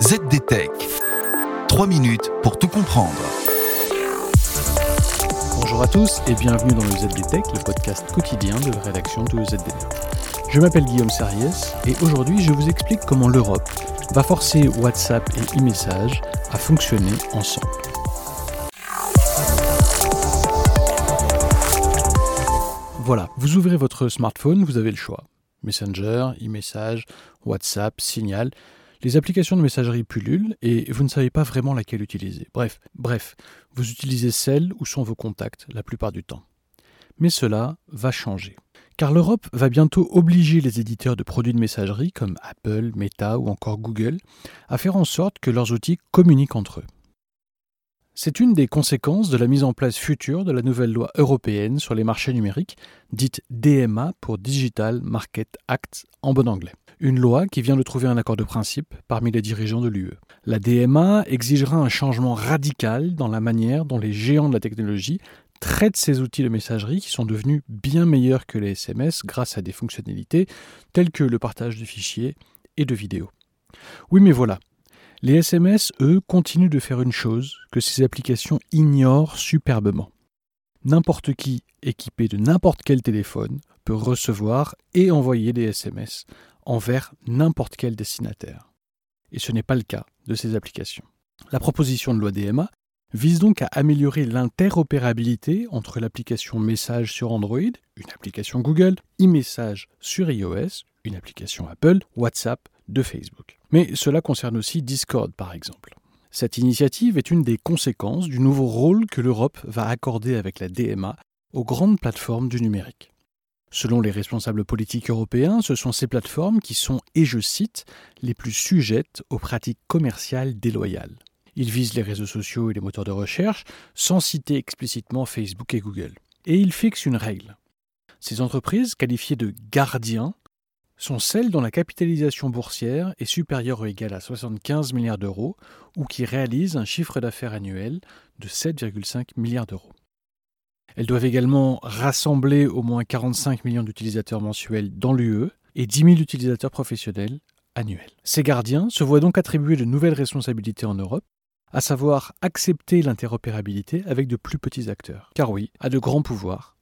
ZDTech. 3 minutes pour tout comprendre. Bonjour à tous et bienvenue dans le ZDTech, le podcast quotidien de la rédaction de ZDNet. Je m'appelle Guillaume Sariès et aujourd'hui je vous explique comment l'Europe va forcer WhatsApp et e-message à fonctionner ensemble. Voilà, vous ouvrez votre smartphone, vous avez le choix. Messenger, e-message, WhatsApp, Signal. Les applications de messagerie pullulent et vous ne savez pas vraiment laquelle utiliser. Bref, bref, vous utilisez celle où sont vos contacts la plupart du temps. Mais cela va changer. Car l'Europe va bientôt obliger les éditeurs de produits de messagerie comme Apple, Meta ou encore Google à faire en sorte que leurs outils communiquent entre eux. C'est une des conséquences de la mise en place future de la nouvelle loi européenne sur les marchés numériques, dite DMA pour Digital Market Act en bon anglais. Une loi qui vient de trouver un accord de principe parmi les dirigeants de l'UE. La DMA exigera un changement radical dans la manière dont les géants de la technologie traitent ces outils de messagerie qui sont devenus bien meilleurs que les SMS grâce à des fonctionnalités telles que le partage de fichiers et de vidéos. Oui mais voilà, les SMS, eux, continuent de faire une chose que ces applications ignorent superbement. N'importe qui équipé de n'importe quel téléphone peut recevoir et envoyer des SMS envers n'importe quel destinataire. Et ce n'est pas le cas de ces applications. La proposition de loi DMA vise donc à améliorer l'interopérabilité entre l'application Message sur Android, une application Google, e-message sur iOS, une application Apple, WhatsApp de Facebook. Mais cela concerne aussi Discord par exemple. Cette initiative est une des conséquences du nouveau rôle que l'Europe va accorder avec la DMA aux grandes plateformes du numérique. Selon les responsables politiques européens, ce sont ces plateformes qui sont, et je cite, les plus sujettes aux pratiques commerciales déloyales. Ils visent les réseaux sociaux et les moteurs de recherche, sans citer explicitement Facebook et Google. Et ils fixent une règle. Ces entreprises, qualifiées de gardiens, sont celles dont la capitalisation boursière est supérieure ou égale à 75 milliards d'euros ou qui réalisent un chiffre d'affaires annuel de 7,5 milliards d'euros. Elles doivent également rassembler au moins 45 millions d'utilisateurs mensuels dans l'UE et 10 000 utilisateurs professionnels annuels. Ces gardiens se voient donc attribuer de nouvelles responsabilités en Europe, à savoir accepter l'interopérabilité avec de plus petits acteurs. Car oui, à de grands pouvoirs,